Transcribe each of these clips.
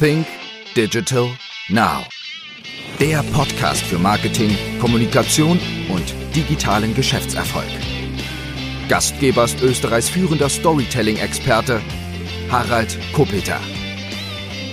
Think Digital Now. Der Podcast für Marketing, Kommunikation und digitalen Geschäftserfolg. Gastgeber ist Österreichs führender Storytelling-Experte Harald Kopeter.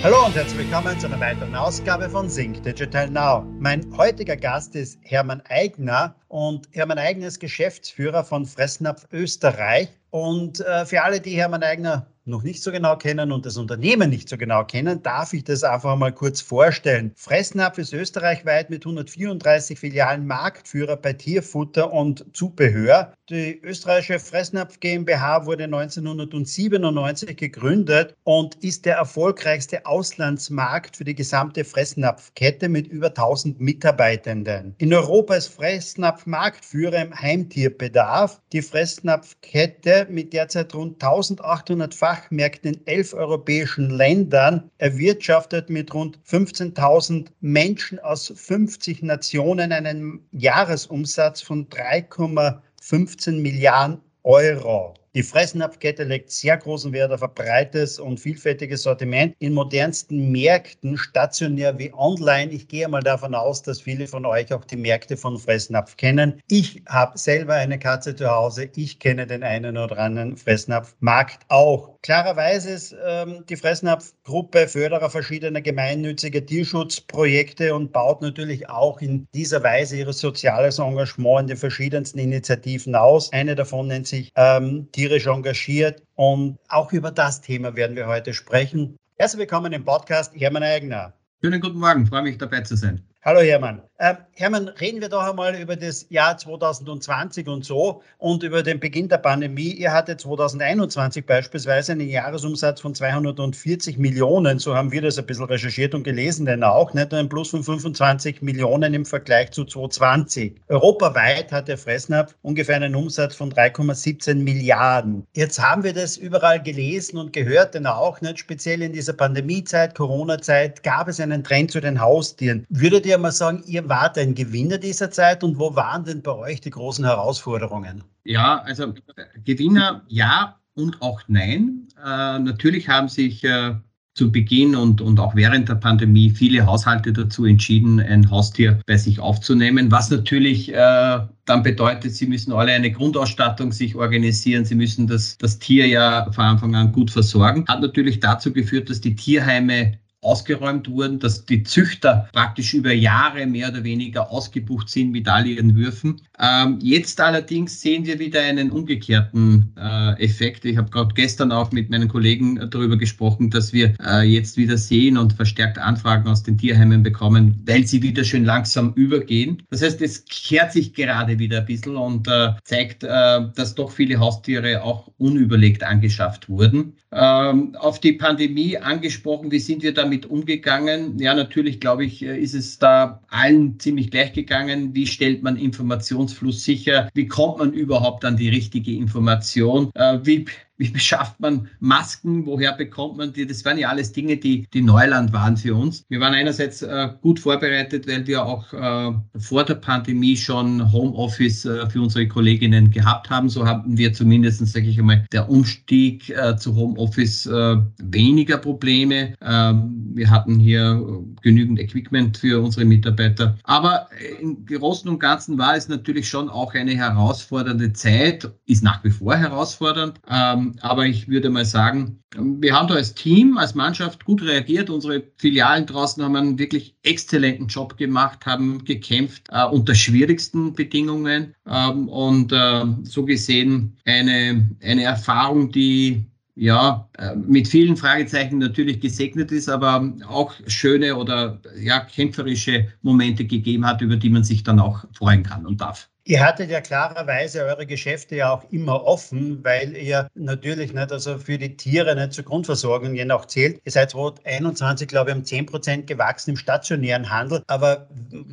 Hallo und herzlich willkommen zu einer weiteren Ausgabe von Think Digital Now. Mein heutiger Gast ist Hermann Eigner und Hermann Eigner ist Geschäftsführer von Fressnapf Österreich. Und äh, für alle, die Hermann Eigner noch nicht so genau kennen und das Unternehmen nicht so genau kennen, darf ich das einfach mal kurz vorstellen. Fressnapf ist österreichweit mit 134 Filialen Marktführer bei Tierfutter und Zubehör. Die österreichische Fressnapf GmbH wurde 1997 gegründet und ist der erfolgreichste Auslandsmarkt für die gesamte Fressnapfkette mit über 1000 Mitarbeitenden. In Europa ist Fressnapf Marktführer im Heimtierbedarf. Die Fressnapfkette mit derzeit rund 1800 Fachmärkten in elf europäischen Ländern erwirtschaftet mit rund 15.000 Menschen aus 50 Nationen einen Jahresumsatz von 3,15 Milliarden Euro. Die Fressnapfkette legt sehr großen Wert auf ein breites und vielfältiges Sortiment in modernsten Märkten, stationär wie online. Ich gehe mal davon aus, dass viele von euch auch die Märkte von Fressnapf kennen. Ich habe selber eine Katze zu Hause. Ich kenne den einen oder anderen Fressnapfmarkt auch. Klarerweise ist ähm, die Fressnapf-Gruppe Förderer verschiedener gemeinnütziger Tierschutzprojekte und baut natürlich auch in dieser Weise ihr soziales Engagement in den verschiedensten Initiativen aus. Eine davon nennt sich ähm, tierisch engagiert. Und auch über das Thema werden wir heute sprechen. Herzlich willkommen im Podcast Hermann Eigner. Schönen guten Morgen, freue mich dabei zu sein. Hallo Hermann. Ähm, Hermann, reden wir doch einmal über das Jahr 2020 und so und über den Beginn der Pandemie. Ihr hattet 2021 beispielsweise einen Jahresumsatz von 240 Millionen, so haben wir das ein bisschen recherchiert und gelesen, denn auch nicht ein Plus von 25 Millionen im Vergleich zu 2020. Europaweit hat der Fressnapf ungefähr einen Umsatz von 3,17 Milliarden. Jetzt haben wir das überall gelesen und gehört, denn auch nicht speziell in dieser Pandemiezeit, Corona-Zeit, gab es einen Trend zu den Haustieren. Würdet ihr mal sagen, ihr wart ein Gewinner dieser Zeit und wo waren denn bei euch die großen Herausforderungen? Ja, also Gewinner ja und auch nein. Äh, natürlich haben sich äh, zu Beginn und, und auch während der Pandemie viele Haushalte dazu entschieden, ein Haustier bei sich aufzunehmen, was natürlich äh, dann bedeutet, sie müssen alle eine Grundausstattung sich organisieren, sie müssen das, das Tier ja von Anfang an gut versorgen. Hat natürlich dazu geführt, dass die Tierheime ausgeräumt wurden, dass die Züchter praktisch über Jahre mehr oder weniger ausgebucht sind mit all ihren Würfen. Ähm, jetzt allerdings sehen wir wieder einen umgekehrten äh, Effekt. Ich habe gerade gestern auch mit meinen Kollegen darüber gesprochen, dass wir äh, jetzt wieder sehen und verstärkt Anfragen aus den Tierheimen bekommen, weil sie wieder schön langsam übergehen. Das heißt, es kehrt sich gerade wieder ein bisschen und äh, zeigt, äh, dass doch viele Haustiere auch unüberlegt angeschafft wurden. Ähm, auf die Pandemie angesprochen, wie sind wir damit umgegangen? Ja, natürlich, glaube ich, äh, ist es da allen ziemlich gleich gegangen. Wie stellt man Informationsfluss sicher? Wie kommt man überhaupt an die richtige Information? Äh, wie wie beschafft man Masken? Woher bekommt man die? Das waren ja alles Dinge, die, die Neuland waren für uns. Wir waren einerseits äh, gut vorbereitet, weil wir auch äh, vor der Pandemie schon Homeoffice äh, für unsere Kolleginnen gehabt haben. So haben wir zumindest, sage ich einmal, der Umstieg äh, zu Homeoffice äh, weniger Probleme. Ähm, wir hatten hier genügend Equipment für unsere Mitarbeiter. Aber im Großen und Ganzen war es natürlich schon auch eine herausfordernde Zeit, ist nach wie vor herausfordernd. Ähm, aber ich würde mal sagen, wir haben da als Team, als Mannschaft gut reagiert. Unsere Filialen draußen haben einen wirklich exzellenten Job gemacht, haben gekämpft äh, unter schwierigsten Bedingungen ähm, und äh, so gesehen eine, eine Erfahrung, die ja, äh, mit vielen Fragezeichen natürlich gesegnet ist, aber auch schöne oder ja, kämpferische Momente gegeben hat, über die man sich dann auch freuen kann und darf. Ihr hattet ja klarerweise eure Geschäfte ja auch immer offen, weil ihr natürlich nicht, also für die Tiere nicht zur Grundversorgung je nach zählt. Ihr seid 2021, glaube ich, um 10 Prozent gewachsen im stationären Handel. Aber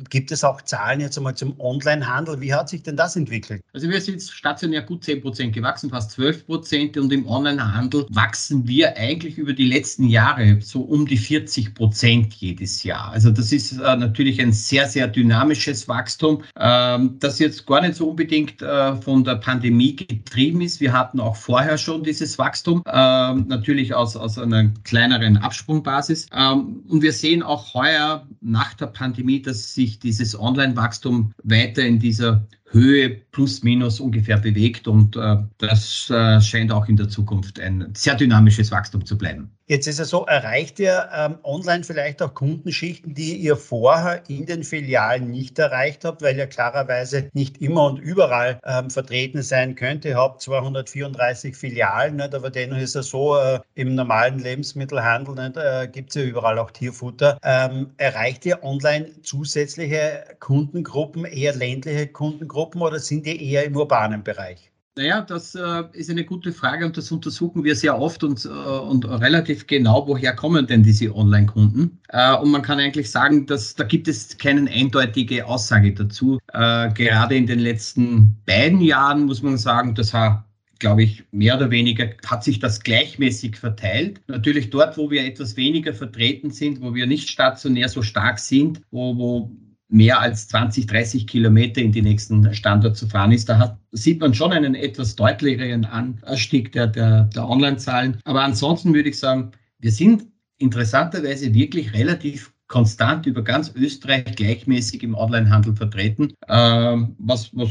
gibt es auch Zahlen jetzt einmal zum Online-Handel? Wie hat sich denn das entwickelt? Also wir sind stationär gut 10 Prozent gewachsen, fast 12 Prozent. Und im Online-Handel wachsen wir eigentlich über die letzten Jahre so um die 40 Prozent jedes Jahr. Also das ist äh, natürlich ein sehr, sehr dynamisches Wachstum, ähm, das jetzt gar nicht so unbedingt äh, von der Pandemie getrieben ist. Wir hatten auch vorher schon dieses Wachstum, äh, natürlich aus, aus einer kleineren Absprungbasis. Ähm, und wir sehen auch heuer nach der Pandemie, dass sich dieses Online-Wachstum weiter in dieser Höhe plus minus ungefähr bewegt und äh, das äh, scheint auch in der Zukunft ein sehr dynamisches Wachstum zu bleiben. Jetzt ist es so, erreicht ihr ähm, online vielleicht auch Kundenschichten, die ihr vorher in den Filialen nicht erreicht habt, weil ihr klarerweise nicht immer und überall ähm, vertreten sein könnt. Ihr habt 234 Filialen, nicht? aber dennoch ist es so, äh, im normalen Lebensmittelhandel äh, gibt es ja überall auch Tierfutter. Ähm, erreicht ihr online zusätzliche Kundengruppen, eher ländliche Kundengruppen oder sind die eher im urbanen Bereich? Naja, das äh, ist eine gute Frage und das untersuchen wir sehr oft und, äh, und relativ genau, woher kommen denn diese Online-Kunden. Äh, und man kann eigentlich sagen, dass da gibt es keine eindeutige Aussage dazu. Äh, gerade in den letzten beiden Jahren muss man sagen, das hat glaube ich, mehr oder weniger hat sich das gleichmäßig verteilt. Natürlich dort, wo wir etwas weniger vertreten sind, wo wir nicht stationär so stark sind, wo, wo mehr als 20, 30 Kilometer in die nächsten Standort zu fahren ist. Da hat, sieht man schon einen etwas deutlicheren Anstieg der, der, der Online-Zahlen. Aber ansonsten würde ich sagen, wir sind interessanterweise wirklich relativ konstant über ganz Österreich gleichmäßig im Onlinehandel vertreten, ähm, was, was,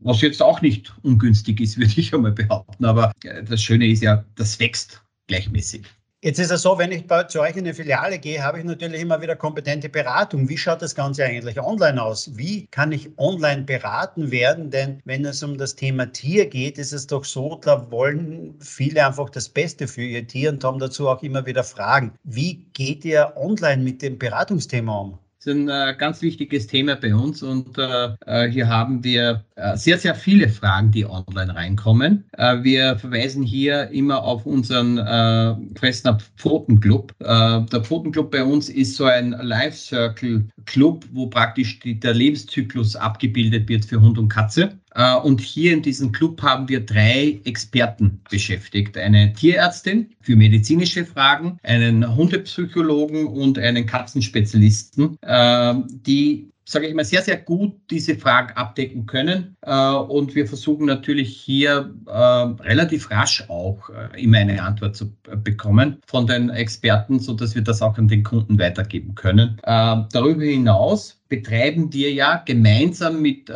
was jetzt auch nicht ungünstig ist, würde ich einmal behaupten. Aber das Schöne ist ja, das wächst gleichmäßig. Jetzt ist es so, wenn ich bei, zu euch in eine Filiale gehe, habe ich natürlich immer wieder kompetente Beratung. Wie schaut das Ganze eigentlich online aus? Wie kann ich online beraten werden? Denn wenn es um das Thema Tier geht, ist es doch so, da wollen viele einfach das Beste für ihr Tier und haben dazu auch immer wieder Fragen. Wie geht ihr online mit dem Beratungsthema um? ist ein äh, ganz wichtiges Thema bei uns und äh, äh, hier haben wir sehr, sehr viele Fragen, die online reinkommen. Äh, wir verweisen hier immer auf unseren äh, Fressnapf Pfotenclub. Äh, der Pfotenclub bei uns ist so ein Life Circle Club, wo praktisch der Lebenszyklus abgebildet wird für Hund und Katze. Äh, und hier in diesem Club haben wir drei Experten beschäftigt. Eine Tierärztin für medizinische Fragen, einen Hundepsychologen und einen Katzenspezialisten, äh, die sage ich mal, sehr, sehr gut diese Fragen abdecken können. Äh, und wir versuchen natürlich hier äh, relativ rasch auch äh, immer eine Antwort zu bekommen von den Experten, so dass wir das auch an den Kunden weitergeben können. Darüber hinaus betreiben wir ja gemeinsam mit,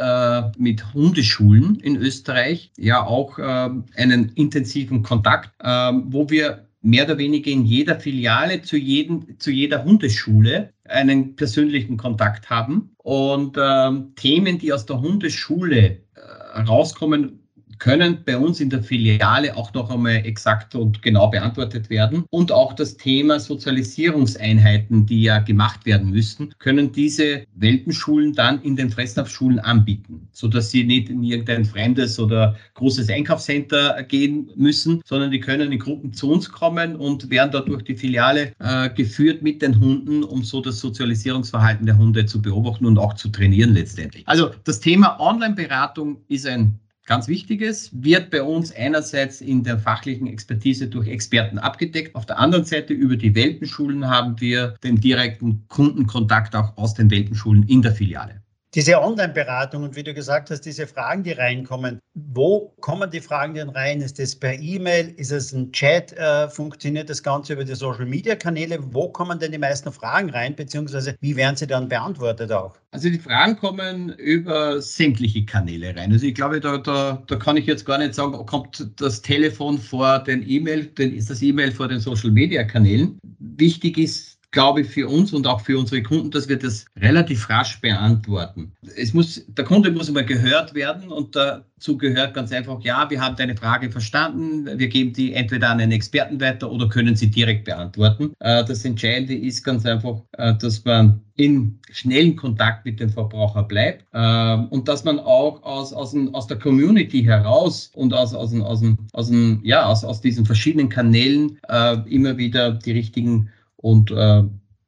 mit Hundeschulen in Österreich ja auch einen intensiven Kontakt, wo wir mehr oder weniger in jeder Filiale zu, jedem, zu jeder Hundeschule einen persönlichen Kontakt haben. Und ähm, Themen, die aus der Hundeschule äh, rauskommen, können bei uns in der Filiale auch noch einmal exakt und genau beantwortet werden. Und auch das Thema Sozialisierungseinheiten, die ja gemacht werden müssen, können diese Welpenschulen dann in den Fressnapfschulen anbieten, sodass sie nicht in irgendein fremdes oder großes Einkaufscenter gehen müssen, sondern die können in Gruppen zu uns kommen und werden dort durch die Filiale äh, geführt mit den Hunden, um so das Sozialisierungsverhalten der Hunde zu beobachten und auch zu trainieren letztendlich. Also das Thema Online-Beratung ist ein ganz Wichtiges, wird bei uns einerseits in der fachlichen Expertise durch Experten abgedeckt. Auf der anderen Seite über die Welpenschulen haben wir den direkten Kundenkontakt auch aus den Welpenschulen in der Filiale. Diese Online-Beratung und wie du gesagt hast, diese Fragen, die reinkommen, wo kommen die Fragen denn rein? Ist das per E-Mail? Ist es ein Chat? Äh, funktioniert das Ganze über die Social-Media-Kanäle? Wo kommen denn die meisten Fragen rein, beziehungsweise wie werden sie dann beantwortet auch? Also die Fragen kommen über sämtliche Kanäle rein. Also ich glaube, da, da, da kann ich jetzt gar nicht sagen, kommt das Telefon vor den E-Mail, ist das E-Mail vor den Social-Media-Kanälen. Wichtig ist, glaube ich, für uns und auch für unsere Kunden, dass wir das relativ rasch beantworten. Es muss, der Kunde muss immer gehört werden und dazu gehört ganz einfach, ja, wir haben deine Frage verstanden, wir geben die entweder an einen Experten weiter oder können sie direkt beantworten. Äh, das Entscheidende ist ganz einfach, äh, dass man in schnellen Kontakt mit dem Verbraucher bleibt äh, und dass man auch aus, aus, aus der Community heraus und aus, aus, aus, aus, ja, aus, aus diesen verschiedenen Kanälen immer wieder die richtigen und äh,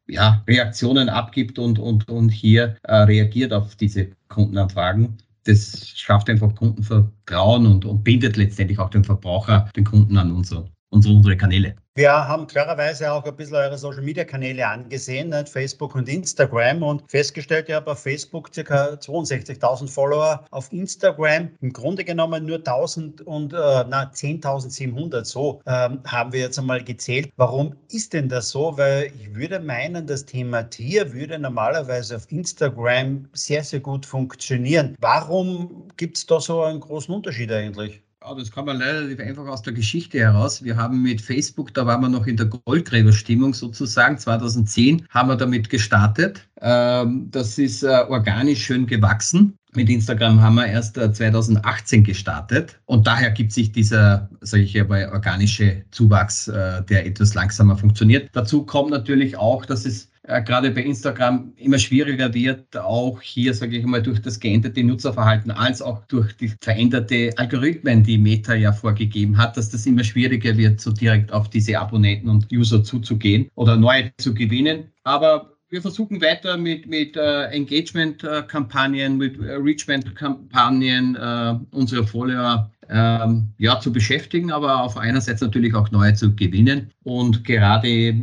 ja, Reaktionen abgibt und, und, und hier äh, reagiert auf diese Kundenanfragen. Das schafft einfach Kundenvertrauen und, und bindet letztendlich auch den Verbraucher, den Kunden an unsere, unsere, unsere Kanäle. Wir haben klarerweise auch ein bisschen eure Social-Media-Kanäle angesehen, nicht? Facebook und Instagram und festgestellt, ihr habt auf Facebook ca. 62.000 Follower, auf Instagram im Grunde genommen nur 1.000 und äh, 10.700, so ähm, haben wir jetzt einmal gezählt. Warum ist denn das so? Weil ich würde meinen, das Thema Tier würde normalerweise auf Instagram sehr, sehr gut funktionieren. Warum gibt es da so einen großen Unterschied eigentlich? Ja, das kann man relativ einfach aus der Geschichte heraus. Wir haben mit Facebook, da waren wir noch in der Goldgräberstimmung sozusagen, 2010 haben wir damit gestartet. Ähm, das ist äh, organisch schön gewachsen. Mit Instagram haben wir erst 2018 äh, gestartet und daher gibt sich dieser, sage ich mal, organische Zuwachs, äh, der etwas langsamer funktioniert. Dazu kommt natürlich auch, dass es äh, gerade bei Instagram immer schwieriger wird, auch hier, sage ich mal, durch das geänderte Nutzerverhalten als auch durch die veränderte Algorithmen, die Meta ja vorgegeben hat, dass das immer schwieriger wird, so direkt auf diese Abonnenten und User zuzugehen oder neue zu gewinnen. Aber wir versuchen weiter mit, mit äh, Engagement-Kampagnen, mit äh, Reachment-Kampagnen äh, unsere Follower ähm, ja, zu beschäftigen, aber auf einerseits natürlich auch neue zu gewinnen. Und gerade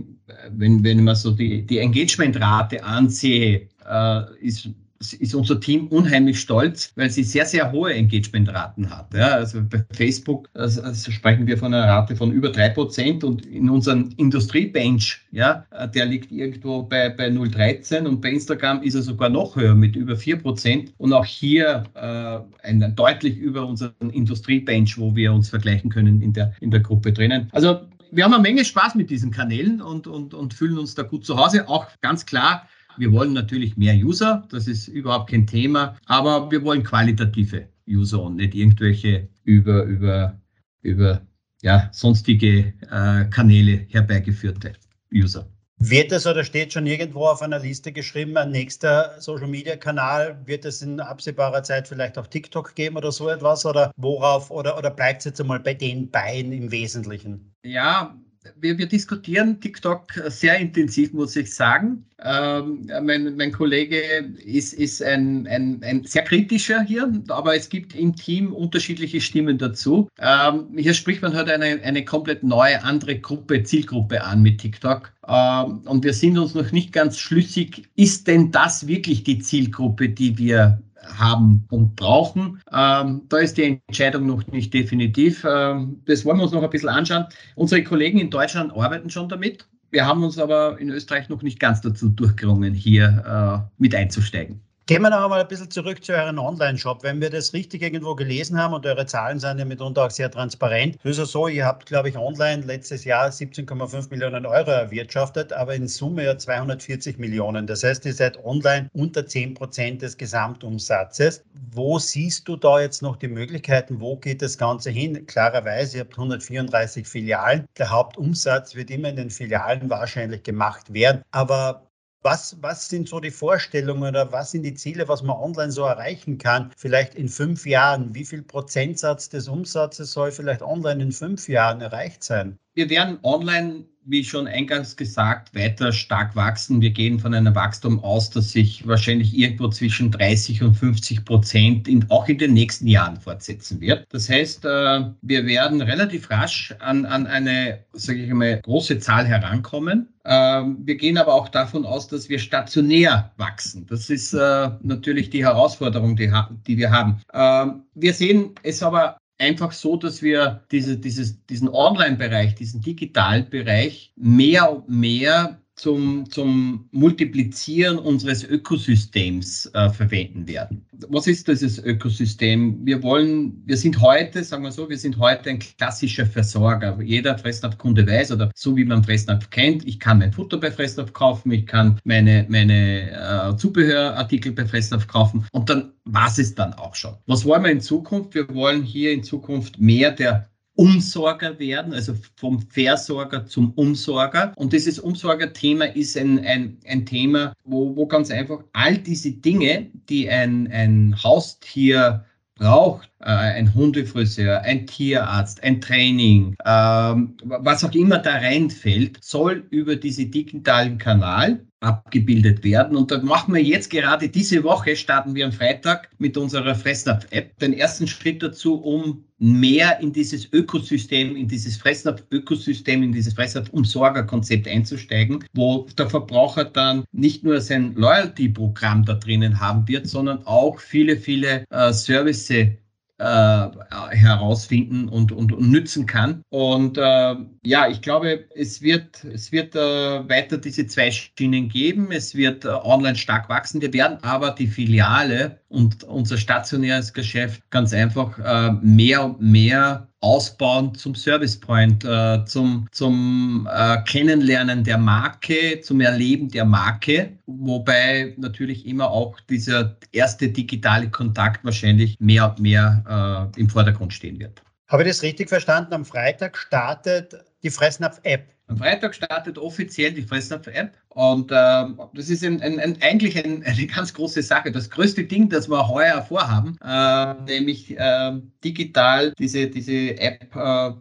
wenn, wenn man so die, die Engagement-Rate ansehe, äh, ist ist unser Team unheimlich stolz, weil sie sehr, sehr hohe Engagement-Raten hat. Ja, also bei Facebook also, sprechen wir von einer Rate von über drei Prozent und in unserem Industriebench, ja, der liegt irgendwo bei, bei 0,13 und bei Instagram ist er sogar noch höher mit über vier Prozent und auch hier äh, ein, deutlich über unseren Industriebench, wo wir uns vergleichen können in der, in der Gruppe drinnen. Also wir haben eine Menge Spaß mit diesen Kanälen und, und, und fühlen uns da gut zu Hause. Auch ganz klar, wir wollen natürlich mehr User, das ist überhaupt kein Thema, aber wir wollen qualitative User und nicht irgendwelche über, über, über ja, sonstige äh, Kanäle herbeigeführte User. Wird es oder steht schon irgendwo auf einer Liste geschrieben, ein nächster Social-Media-Kanal? Wird es in absehbarer Zeit vielleicht auf TikTok geben oder so etwas? Oder worauf? Oder, oder bleibt es jetzt einmal bei den beiden im Wesentlichen? Ja, wir, wir, diskutieren TikTok sehr intensiv, muss ich sagen. Ähm, mein, mein, Kollege ist, ist ein, ein, ein, sehr kritischer hier, aber es gibt im Team unterschiedliche Stimmen dazu. Ähm, hier spricht man halt eine, eine komplett neue, andere Gruppe, Zielgruppe an mit TikTok. Ähm, und wir sind uns noch nicht ganz schlüssig, ist denn das wirklich die Zielgruppe, die wir haben und brauchen. Ähm, da ist die Entscheidung noch nicht definitiv. Ähm, das wollen wir uns noch ein bisschen anschauen. Unsere Kollegen in Deutschland arbeiten schon damit. Wir haben uns aber in Österreich noch nicht ganz dazu durchgerungen, hier äh, mit einzusteigen. Gehen wir noch einmal ein bisschen zurück zu euren Online-Shop. Wenn wir das richtig irgendwo gelesen haben und eure Zahlen sind ja mitunter auch sehr transparent, ist es so, ihr habt, glaube ich, online letztes Jahr 17,5 Millionen Euro erwirtschaftet, aber in Summe ja 240 Millionen. Das heißt, ihr seid online unter 10 Prozent des Gesamtumsatzes. Wo siehst du da jetzt noch die Möglichkeiten? Wo geht das Ganze hin? Klarerweise, ihr habt 134 Filialen. Der Hauptumsatz wird immer in den Filialen wahrscheinlich gemacht werden. Aber was, was sind so die Vorstellungen oder was sind die Ziele, was man online so erreichen kann? Vielleicht in fünf Jahren. Wie viel Prozentsatz des Umsatzes soll vielleicht online in fünf Jahren erreicht sein? Wir werden online wie schon eingangs gesagt, weiter stark wachsen. Wir gehen von einem Wachstum aus, das sich wahrscheinlich irgendwo zwischen 30 und 50 Prozent in, auch in den nächsten Jahren fortsetzen wird. Das heißt, äh, wir werden relativ rasch an, an eine, sage ich mal, große Zahl herankommen. Ähm, wir gehen aber auch davon aus, dass wir stationär wachsen. Das ist äh, natürlich die Herausforderung, die, die wir haben. Ähm, wir sehen es aber einfach so, dass wir diese, dieses, diesen Online-Bereich, diesen digitalen Bereich mehr und mehr zum, zum Multiplizieren unseres Ökosystems äh, verwenden werden. Was ist dieses Ökosystem? Wir wollen, wir sind heute, sagen wir so, wir sind heute ein klassischer Versorger. Jeder Fressnapf-Kunde weiß oder so wie man Fressnapf kennt, ich kann mein Futter bei Fressnapf kaufen, ich kann meine, meine äh, Zubehörartikel bei Fressnapf kaufen und dann war es dann auch schon. Was wollen wir in Zukunft? Wir wollen hier in Zukunft mehr der Umsorger werden, also vom Versorger zum Umsorger. Und dieses Umsorgerthema ist ein, ein, ein Thema, wo, wo ganz einfach all diese Dinge, die ein, ein Haustier braucht, äh, ein Hundefriseur, ein Tierarzt, ein Training, ähm, was auch immer da reinfällt, soll über diesen digitalen Kanal abgebildet werden. Und da machen wir jetzt gerade diese Woche, starten wir am Freitag mit unserer Fressnapf-App den ersten Schritt dazu, um mehr in dieses Ökosystem, in dieses Fressnapf-Ökosystem, in dieses Fressnapf-Umsorger-Konzept einzusteigen, wo der Verbraucher dann nicht nur sein Loyalty-Programm da drinnen haben wird, sondern auch viele, viele äh, Services äh, herausfinden und, und, und, nützen kann. Und äh, ja, ich glaube, es wird, es wird äh, weiter diese zwei Schienen geben. Es wird äh, online stark wachsen. Wir werden aber die Filiale und unser stationäres Geschäft ganz einfach äh, mehr und mehr ausbauen zum Service Point, äh, zum, zum äh, Kennenlernen der Marke, zum Erleben der Marke, wobei natürlich immer auch dieser erste digitale Kontakt wahrscheinlich mehr und mehr äh, im Vordergrund stehen wird. Habe ich das richtig verstanden? Am Freitag startet die Fressnapf-App. Am Freitag startet offiziell die Fressnapf-App und äh, das ist ein, ein, ein, eigentlich ein, eine ganz große Sache. Das größte Ding, das wir heuer vorhaben, äh, nämlich äh, digital diese, diese App äh,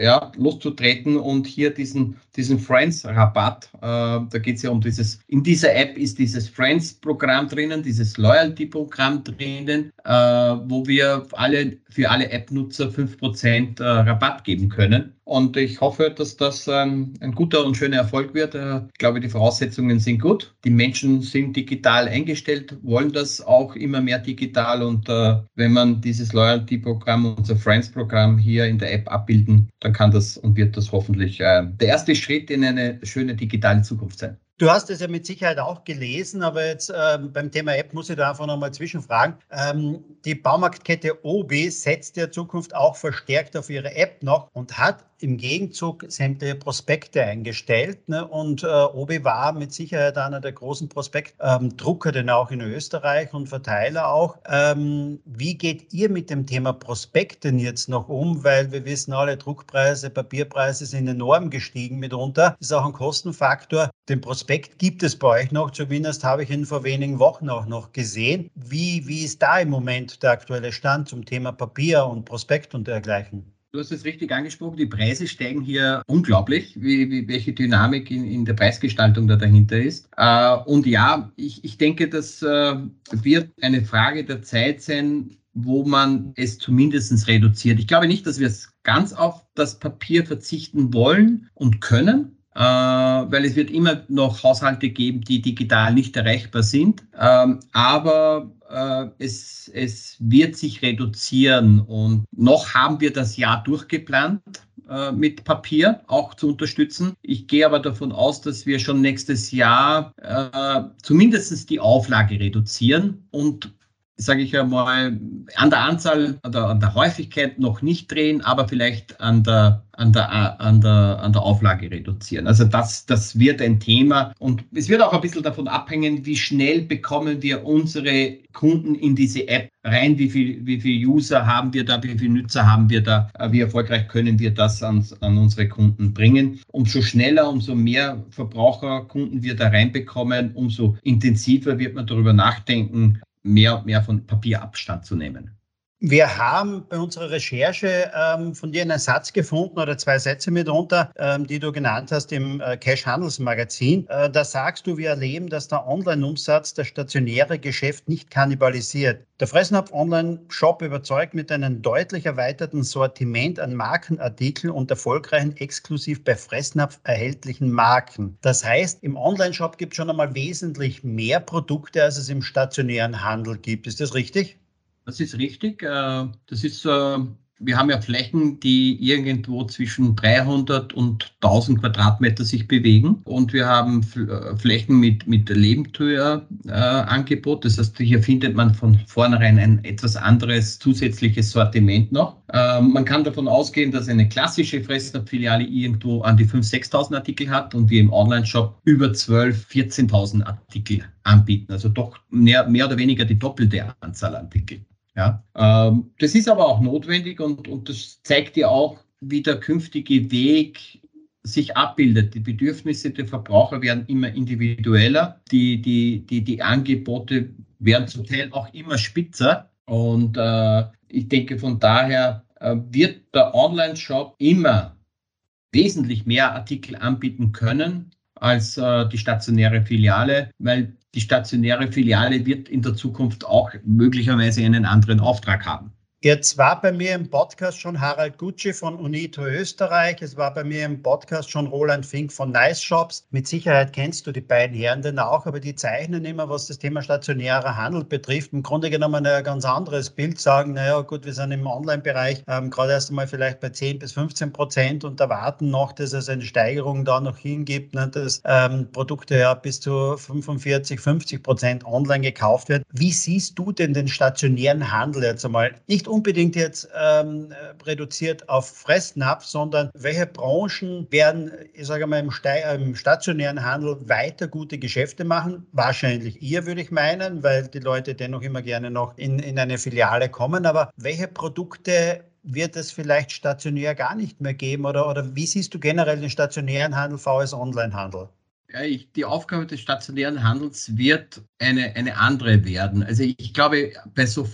ja, loszutreten und hier diesen, diesen Friends-Rabatt, äh, da geht es ja um dieses, in dieser App ist dieses Friends-Programm drinnen, dieses Loyalty-Programm drinnen, äh, wo wir alle, für alle App-Nutzer 5% äh, Rabatt geben können. Und ich hoffe, dass das ähm, ein guter und schöner Erfolg wird. Äh, ich glaube, die Voraussetzungen sind gut. Die Menschen sind digital eingestellt, wollen das auch immer mehr digital. Und äh, wenn man dieses Loyalty-Programm, unser Friends-Programm hier in der App abbilden, dann kann das und wird das hoffentlich äh, der erste Schritt in eine schöne digitale Zukunft sein. Du hast es ja mit Sicherheit auch gelesen, aber jetzt ähm, beim Thema App muss ich da einfach nochmal zwischenfragen. Ähm, die Baumarktkette Obi setzt ja Zukunft auch verstärkt auf ihre App noch und hat im Gegenzug sämtliche Prospekte eingestellt. Ne? Und äh, Obi war mit Sicherheit einer der großen Prospektdrucker, ähm, denn auch in Österreich und Verteiler auch. Ähm, wie geht ihr mit dem Thema Prospekten jetzt noch um? Weil wir wissen alle, Druckpreise, Papierpreise sind enorm gestiegen mitunter. Ist auch ein Kostenfaktor. Den Prospekt gibt es bei euch noch. Zumindest habe ich ihn vor wenigen Wochen auch noch gesehen. Wie, wie ist da im Moment der aktuelle Stand zum Thema Papier und Prospekt und dergleichen? Du hast es richtig angesprochen, die Preise steigen hier unglaublich, wie, wie welche Dynamik in, in, der Preisgestaltung da dahinter ist. Äh, und ja, ich, ich denke, das äh, wird eine Frage der Zeit sein, wo man es zumindest reduziert. Ich glaube nicht, dass wir es ganz auf das Papier verzichten wollen und können, äh, weil es wird immer noch Haushalte geben, die digital nicht erreichbar sind. Ähm, aber äh, es, es wird sich reduzieren und noch haben wir das Jahr durchgeplant äh, mit Papier auch zu unterstützen. Ich gehe aber davon aus, dass wir schon nächstes Jahr äh, zumindest die Auflage reduzieren und sage ich einmal, an der Anzahl, an der, an der Häufigkeit noch nicht drehen, aber vielleicht an der, an der, an der, an der Auflage reduzieren. Also das, das wird ein Thema und es wird auch ein bisschen davon abhängen, wie schnell bekommen wir unsere Kunden in diese App rein, wie viel, wie viel User haben wir da, wie viele Nutzer haben wir da, wie erfolgreich können wir das an, an unsere Kunden bringen. Umso schneller, umso mehr Verbraucherkunden wir da reinbekommen, umso intensiver wird man darüber nachdenken, mehr und mehr von Papier Abstand zu nehmen. Wir haben bei unserer Recherche ähm, von dir einen Satz gefunden oder zwei Sätze mitunter, ähm, die du genannt hast im äh, Cash Handelsmagazin. Äh, da sagst du, wir erleben, dass der Online-Umsatz das stationäre Geschäft nicht kannibalisiert. Der Fressnapf Online-Shop überzeugt mit einem deutlich erweiterten Sortiment an Markenartikeln und erfolgreichen exklusiv bei Fressnapf erhältlichen Marken. Das heißt, im Online-Shop gibt es schon einmal wesentlich mehr Produkte, als es im stationären Handel gibt. Ist das richtig? Das ist richtig. Äh, das ist, äh, wir haben ja Flächen, die irgendwo zwischen 300 und 1000 Quadratmeter sich bewegen. Und wir haben äh, Flächen mit, mit Lebendtürer-Angebot. Das heißt, hier findet man von vornherein ein etwas anderes zusätzliches Sortiment noch. Man kann davon ausgehen, dass eine klassische Fressnapf-Filiale irgendwo an die 5.000, 6.000 Artikel hat und wir im Online-Shop über 12.000, 14.000 Artikel anbieten. Also doch mehr, mehr oder weniger die doppelte Anzahl Artikel. Ja, ähm, das ist aber auch notwendig und, und das zeigt ja auch, wie der künftige Weg sich abbildet. Die Bedürfnisse der Verbraucher werden immer individueller, die, die, die, die Angebote werden zum Teil auch immer spitzer. Und äh, Ich denke, von daher äh, wird der Online-Shop immer wesentlich mehr Artikel anbieten können als äh, die stationäre Filiale, weil die stationäre Filiale wird in der Zukunft auch möglicherweise einen anderen Auftrag haben. Jetzt war bei mir im Podcast schon Harald Gucci von Unito Österreich. Es war bei mir im Podcast schon Roland Fink von Nice Shops. Mit Sicherheit kennst du die beiden Herren denn auch, aber die zeichnen immer, was das Thema stationärer Handel betrifft, im Grunde genommen ein ganz anderes Bild. Sagen, naja, gut, wir sind im Online-Bereich ähm, gerade erst einmal vielleicht bei 10 bis 15 Prozent und erwarten noch, dass es eine Steigerung da noch hingibt, ne, dass ähm, Produkte ja bis zu 45, 50 Prozent online gekauft werden. Wie siehst du denn den stationären Handel jetzt einmal? Nicht unbedingt jetzt ähm, reduziert auf Fressnapf, sondern welche Branchen werden, ich sage mal, im, im, stationären Handel weiter gute Geschäfte machen? Wahrscheinlich ihr, würde ich meinen, weil die Leute dennoch immer gerne noch in, in eine Filiale kommen. Aber welche Produkte wird es vielleicht stationär gar nicht mehr geben? Oder, oder wie siehst du generell den stationären Handel vs. Onlinehandel? Ja, ich, die Aufgabe des stationären Handels wird eine, eine andere werden. Also ich glaube, bei so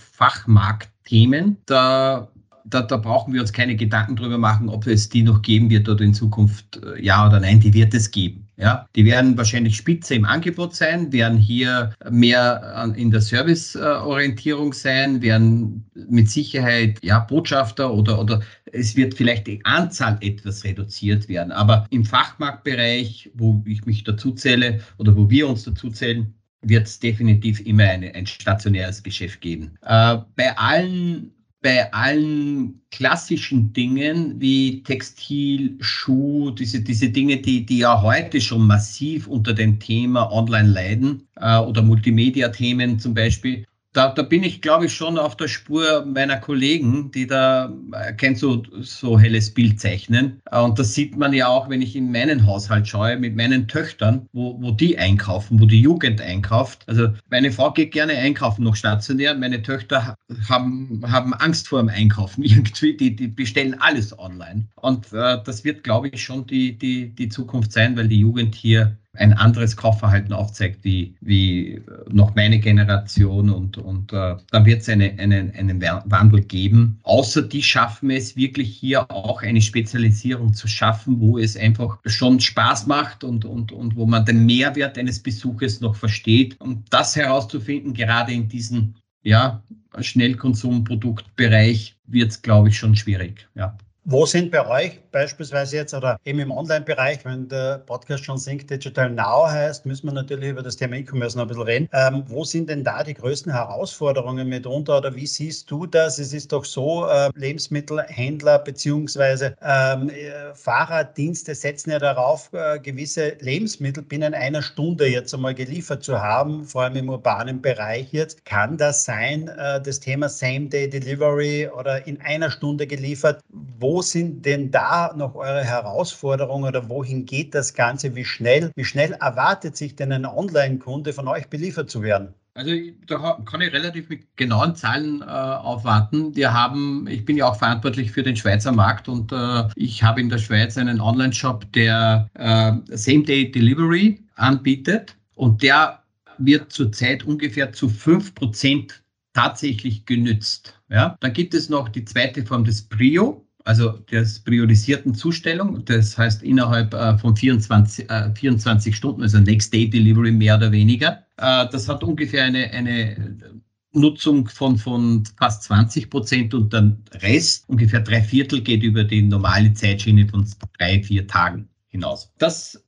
Fachmarktthemen, da, da, da brauchen wir uns keine Gedanken drüber machen, ob es die noch geben wird oder in Zukunft äh, ja oder nein, die wird es geben. Ja, die werden wahrscheinlich spitze im Angebot sein, werden hier mehr in der Serviceorientierung sein, werden mit Sicherheit ja Botschafter oder, oder es wird vielleicht die Anzahl etwas reduziert werden. Aber im Fachmarktbereich, wo ich mich dazu zähle oder wo wir uns dazu zählen, wird es definitiv immer eine, ein stationäres Geschäft geben. Äh, bei allen bei allen klassischen Dingen wie Textil, Schuh, diese, diese Dinge, die, die ja heute schon massiv unter dem Thema Online leiden äh, oder Multimedia-Themen zum Beispiel, da, da bin ich, glaube ich, schon auf der Spur meiner Kollegen, die da, äh, kennt so, so helles Bild zeichnen. Äh, und das sieht man ja auch, wenn ich in meinen Haushalt schaue, mit meinen Töchtern, wo, wo die einkaufen, wo die Jugend einkauft. Also meine Frau geht gerne einkaufen, noch stationär. Meine Töchter haben, haben Angst vor dem Einkaufen irgendwie. Die, die bestellen alles online. Und äh, das wird, glaube ich, schon die, die, die Zukunft sein, weil die Jugend hier ein anderes Kaufverhalten aufzeigt, wie, wie noch meine Generation und, und äh, da wird es eine, eine, einen Wandel geben. Außer die schaffen es wirklich hier auch eine Spezialisierung zu schaffen, wo es einfach schon Spaß macht und, und, und wo man den Mehrwert eines Besuches noch versteht. Und das herauszufinden, gerade in diesem ja, Schnellkonsumproduktbereich, wird es, glaube ich, schon schwierig. Ja. Wo sind bei euch beispielsweise jetzt oder eben im Online-Bereich, wenn der Podcast schon Sync Digital Now heißt, müssen wir natürlich über das Thema E-Commerce noch ein bisschen reden. Ähm, wo sind denn da die größten Herausforderungen mitunter oder wie siehst du das? Es ist doch so, äh, Lebensmittelhändler beziehungsweise ähm, äh, Fahrraddienste setzen ja darauf, äh, gewisse Lebensmittel binnen einer Stunde jetzt einmal geliefert zu haben, vor allem im urbanen Bereich jetzt. Kann das sein, äh, das Thema Same-Day-Delivery oder in einer Stunde geliefert? Wo wo sind denn da noch eure Herausforderungen oder wohin geht das Ganze? Wie schnell, wie schnell erwartet sich denn ein Online-Kunde von euch beliefert zu werden? Also da kann ich relativ mit genauen Zahlen äh, aufwarten. Wir haben, ich bin ja auch verantwortlich für den Schweizer Markt und äh, ich habe in der Schweiz einen Online-Shop, der äh, Same-Day-Delivery anbietet und der wird zurzeit ungefähr zu 5% tatsächlich genützt. Ja? Dann gibt es noch die zweite Form des Brio also der priorisierten Zustellung, das heißt innerhalb äh, von 24, äh, 24 Stunden, also Next Day Delivery mehr oder weniger. Äh, das hat ungefähr eine, eine Nutzung von, von fast 20 Prozent und der Rest, ungefähr drei Viertel, geht über die normale Zeitschiene von drei, vier Tagen hinaus. Das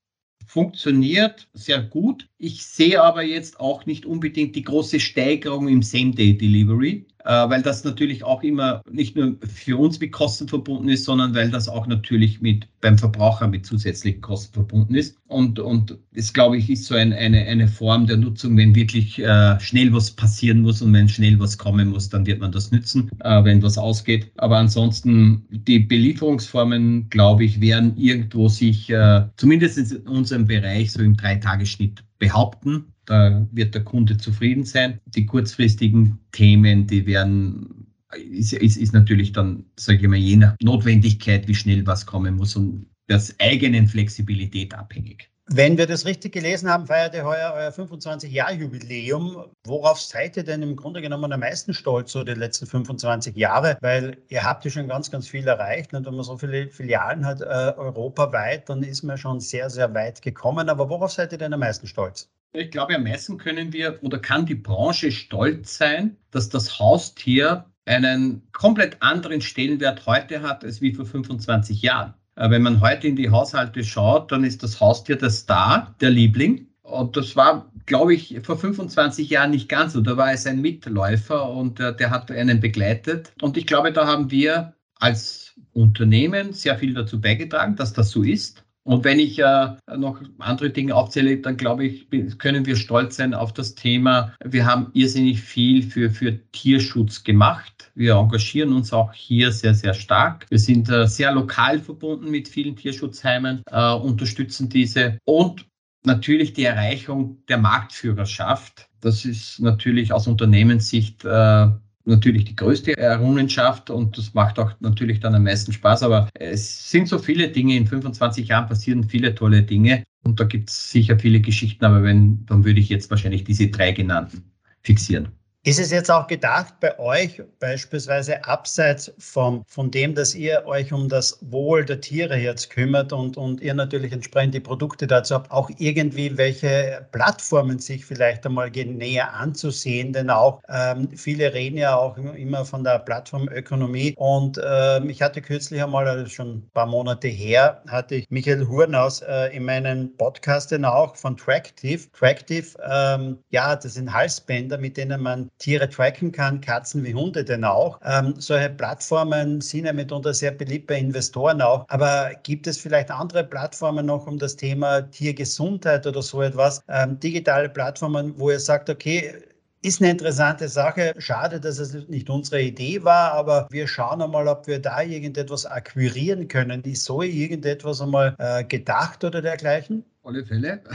funktioniert sehr gut. Ich sehe aber jetzt auch nicht unbedingt die große Steigerung im Same-Day-Delivery. Äh, weil das natürlich auch immer nicht nur für uns mit Kosten verbunden ist, sondern weil das auch natürlich mit beim Verbraucher mit zusätzlichen Kosten verbunden ist. Und, und das, glaube ich, ist so ein, eine, eine Form der Nutzung, wenn wirklich äh, schnell was passieren muss und wenn schnell was kommen muss, dann wird man das nützen, äh, wenn was ausgeht. Aber ansonsten, die Belieferungsformen, glaube ich, werden irgendwo sich, äh, zumindest in unserem Bereich, so im Dreitagesschnitt behaupten. Da wird der Kunde zufrieden sein. Die kurzfristigen Themen, die werden, ist, ist, ist natürlich dann, sage ich mal, je nach Notwendigkeit, wie schnell was kommen muss und der eigenen Flexibilität abhängig. Wenn wir das richtig gelesen haben, feiert ihr heuer euer 25-Jahr-Jubiläum. Worauf seid ihr denn im Grunde genommen am meisten stolz, so die letzten 25 Jahre? Weil ihr habt ja schon ganz, ganz viel erreicht. Und wenn man so viele Filialen hat äh, europaweit, dann ist man schon sehr, sehr weit gekommen. Aber worauf seid ihr denn am meisten stolz? Ich glaube, am meisten können wir oder kann die Branche stolz sein, dass das Haustier einen komplett anderen Stellenwert heute hat als wie vor 25 Jahren. Äh, wenn man heute in die Haushalte schaut, dann ist das Haustier der Star, der Liebling. Und das war, glaube ich, vor 25 Jahren nicht ganz so. Da war es ein Mitläufer und äh, der hat einen begleitet. Und ich glaube, da haben wir als Unternehmen sehr viel dazu beigetragen, dass das so ist. Und wenn ich äh, noch andere Dinge aufzähle, dann glaube ich, können wir stolz sein auf das Thema. Wir haben irrsinnig viel für, für Tierschutz gemacht. Wir engagieren uns auch hier sehr, sehr stark. Wir sind äh, sehr lokal verbunden mit vielen Tierschutzheimen, äh, unterstützen diese und natürlich die Erreichung der Marktführerschaft. Das ist natürlich aus Unternehmenssicht äh, natürlich die größte Errungenschaft und das macht auch natürlich dann am meisten Spaß. Aber es sind so viele Dinge, in 25 Jahren passieren viele tolle Dinge und da gibt es sicher viele Geschichten, aber wenn, dann würde ich jetzt wahrscheinlich diese drei genannten fixieren. Ist es jetzt auch gedacht bei euch, beispielsweise abseits vom, von dem, dass ihr euch um das Wohl der Tiere jetzt kümmert und, und ihr natürlich entsprechend die Produkte dazu habt, auch irgendwie welche Plattformen sich vielleicht einmal näher anzusehen? Denn auch ähm, viele reden ja auch immer von der Plattformökonomie. Und ähm, ich hatte kürzlich einmal, also schon ein paar Monate her, hatte ich Michael Hurnaus äh, in meinen Podcasten auch von Tractive. Tractive, ähm, ja, das sind Halsbänder, mit denen man Tiere tracken kann, Katzen wie Hunde denn auch. Ähm, solche Plattformen sind ja mitunter sehr beliebt bei Investoren auch. Aber gibt es vielleicht andere Plattformen noch um das Thema Tiergesundheit oder so etwas? Ähm, digitale Plattformen, wo ihr sagt, okay, ist eine interessante Sache. Schade, dass es nicht unsere Idee war, aber wir schauen einmal, ob wir da irgendetwas akquirieren können. Ist so irgendetwas einmal äh, gedacht oder dergleichen? Alle Fälle.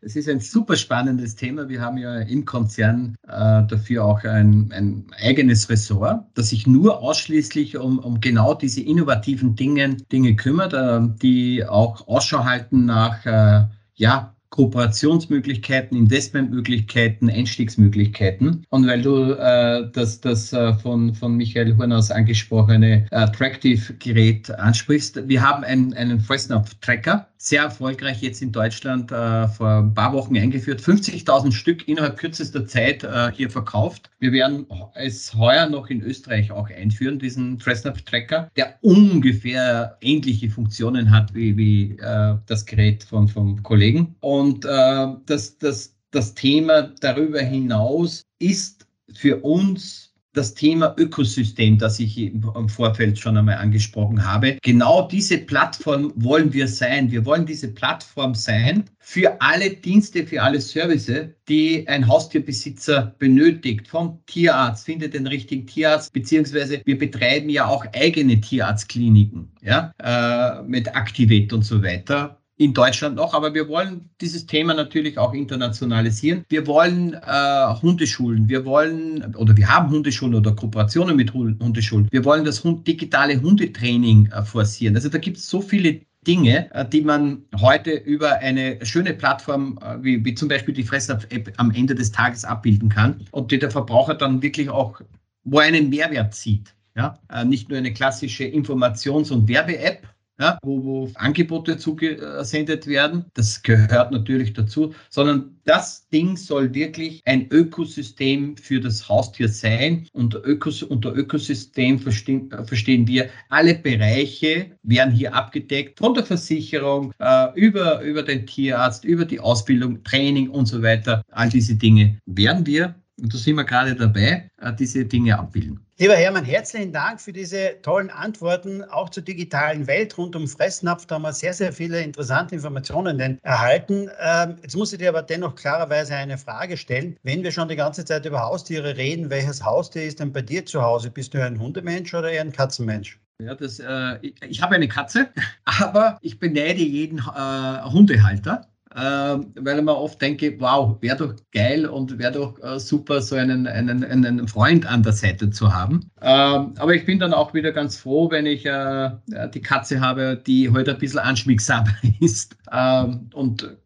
Es ist ein super spannendes Thema. Wir haben ja im Konzern äh, dafür auch ein, ein, eigenes Ressort, das sich nur ausschließlich um, um genau diese innovativen Dinge, Dinge kümmert, äh, die auch Ausschau halten nach äh, ja, Kooperationsmöglichkeiten, Investmentmöglichkeiten, Einstiegsmöglichkeiten. Und weil du äh, das, das äh, von, von Michael Hornaus angesprochene äh, Tractive-Gerät ansprichst, wir haben einen, einen Fressnapf-Tracker, sehr erfolgreich jetzt in Deutschland äh, vor ein paar Wochen eingeführt, 50.000 Stück innerhalb kürzester Zeit äh, hier verkauft. Wir werden es heuer noch in Österreich auch einführen, diesen Fressnapf-Tracker, der ungefähr ähnliche Funktionen hat wie, wie äh, das Gerät von, vom Kollegen. Und äh, das, das, das Thema darüber hinaus ist für uns das Thema Ökosystem, das ich im Vorfeld schon einmal angesprochen habe. Genau diese Plattform wollen wir sein. Wir wollen diese Plattform sein für alle Dienste, für alle Services, die ein Haustierbesitzer benötigt. Vom Tierarzt, findet den richtigen Tierarzt, beziehungsweise wir betreiben ja auch eigene Tierarztkliniken, ja, äh, mit Activate und so weiter in Deutschland noch, aber wir wollen dieses Thema natürlich auch internationalisieren. Wir wollen äh, Hundeschulen, wir wollen oder wir haben Hundeschulen oder Kooperationen mit Hundeschulen. Wir wollen das Hund, digitale Hundetraining äh, forcieren. Also da gibt es so viele Dinge, äh, die man heute über eine schöne Plattform äh, wie, wie zum Beispiel die Fressnapf-App am Ende des Tages abbilden kann und die der Verbraucher dann wirklich auch, wo einen Mehrwert sieht. Ja? Äh, nicht nur eine klassische Informations- und Werbe-App, ja, wo, wo Angebote zugesendet werden. Das gehört natürlich dazu, sondern das Ding soll wirklich ein Ökosystem für das Haustier sein. Und Ökos unter Ökosystem verstehen, verstehen wir, alle Bereiche werden hier abgedeckt, von der Versicherung äh, über, über den Tierarzt, über die Ausbildung, Training und so weiter. All diese Dinge werden wir und da sind wir gerade dabei, äh, diese Dinge abbilden. Lieber Hermann, herzlichen Dank für diese tollen Antworten, auch zur digitalen Welt rund um Fressnapf. Da haben wir sehr, sehr viele interessante Informationen erhalten. Ähm, jetzt muss ich dir aber dennoch klarerweise eine Frage stellen. Wenn wir schon die ganze Zeit über Haustiere reden, welches Haustier ist denn bei dir zu Hause? Bist du ein Hundemensch oder eher ein Katzenmensch? Ja, das, äh, ich, ich habe eine Katze, aber ich beneide jeden äh, Hundehalter weil ich mir oft denke, wow, wäre doch geil und wäre doch äh, super, so einen, einen, einen Freund an der Seite zu haben. Ähm, aber ich bin dann auch wieder ganz froh, wenn ich äh, die Katze habe, die heute ein bisschen anschmiegsamer ist. Ähm, und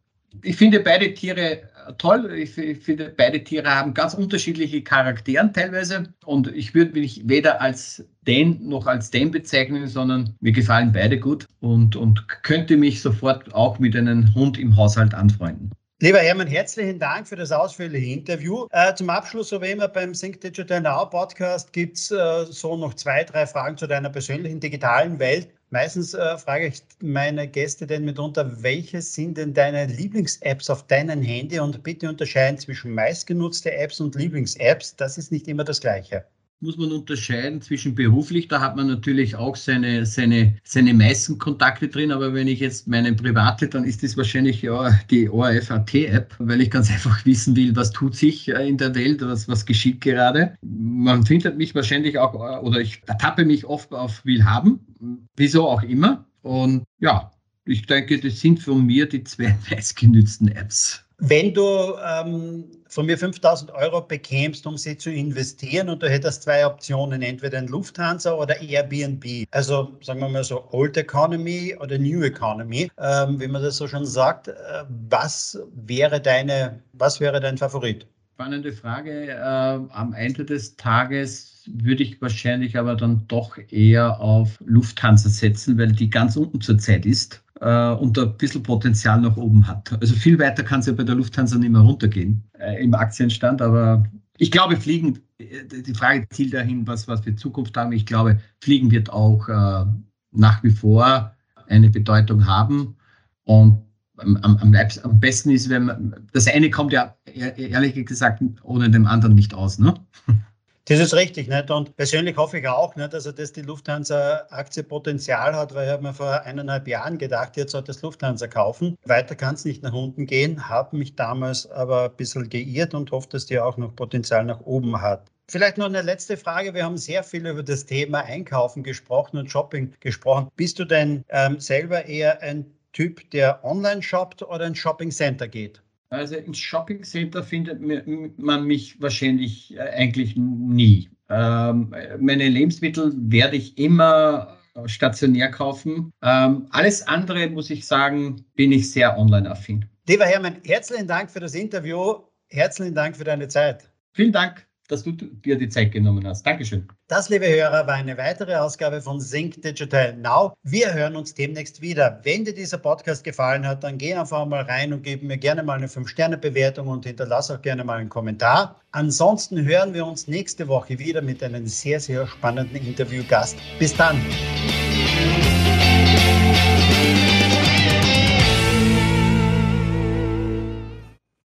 Ich finde beide Tiere toll. Ich, ich, finde, beide Tiere haben ganz unterschiedliche Charakteren teilweise. Und ich würde mich weder als den noch als den bezeichnen, sondern mir gefallen beide gut und, und könnte mich sofort auch mit einem Hund im Haushalt anfreunden. Lieber Hermann, herzlichen Dank für das ausführliche Interview. Äh, zum Abschluss, so wie immer beim Think Digital Now Podcast, gibt es äh, so noch zwei, drei Fragen zu deiner persönlichen digitalen Welt. Meistens äh, frage ich meine Gäste denn mitunter, welche sind denn deine Lieblings-Apps auf deinem Handy und bitte unterscheiden zwischen meistgenutzte Apps und Lieblings-Apps. Das ist nicht immer das Gleiche muss man unterscheiden zwischen beruflich, da hat man natürlich auch seine, seine, seine meisten Kontakte drin, aber wenn ich jetzt meine private, dann ist das wahrscheinlich ja die ORF.at-App, weil ich ganz einfach wissen will, was tut sich äh, in der Welt, was, was geschieht gerade. Man findet mich wahrscheinlich auch, äh, oder ich ertappe mich oft auf Willhaben, wieso auch immer. Und ja, ich denke, das sind von mir die zwei meistgenützten Apps. Wenn du ähm, von mir 5000 Euro bekämst, um sie zu investieren und du hättest zwei Optionen, entweder in Lufthansa oder Airbnb, also sagen wir mal so Old Economy oder New Economy, ähm, wie man das so schon sagt, äh, was wäre deine, was wäre dein Favorit? Spannende Frage. Äh, am Ende des Tages würde ich wahrscheinlich aber dann doch eher auf Lufthansa setzen, weil die ganz unten zur Zeit ist äh, und ein bisschen Potenzial nach oben hat. Also viel weiter kann es ja bei der Lufthansa nicht mehr runtergehen äh, im Aktienstand, aber ich glaube, Fliegen, äh, die Frage zielt dahin, was, was wir Zukunft haben. Ich glaube, Fliegen wird auch äh, nach wie vor eine Bedeutung haben und am, am, am, besten ist, wenn man, das eine kommt ja ehrlich gesagt ohne dem anderen nicht aus. Ne? Das ist richtig. Nicht? Und persönlich hoffe ich auch, nicht, also, dass die Lufthansa-Aktie Potenzial hat, weil ich habe mir vor eineinhalb Jahren gedacht, jetzt sollte das Lufthansa kaufen. Weiter kann es nicht nach unten gehen, habe mich damals aber ein bisschen geirrt und hoffe, dass die auch noch Potenzial nach oben hat. Vielleicht noch eine letzte Frage. Wir haben sehr viel über das Thema Einkaufen gesprochen und Shopping gesprochen. Bist du denn ähm, selber eher ein Typ, der online shoppt oder ins Shopping Center geht? Also im Shopping Center findet man mich wahrscheinlich äh, eigentlich nie. Ähm, meine Lebensmittel werde ich immer stationär kaufen. Ähm, alles andere, muss ich sagen, bin ich sehr online-affin. Lieber Hermann, herzlichen Dank für das Interview. Herzlichen Dank für deine Zeit. Vielen Dank dass du dir die Zeit genommen hast. Dankeschön. Das, liebe Hörer, war eine weitere Ausgabe von Sync Digital Now. Wir hören uns demnächst wieder. Wenn dir dieser Podcast gefallen hat, dann geh einfach mal rein und gib mir gerne mal eine 5-Sterne-Bewertung und hinterlass auch gerne mal einen Kommentar. Ansonsten hören wir uns nächste Woche wieder mit einem sehr, sehr spannenden Interviewgast. Bis dann.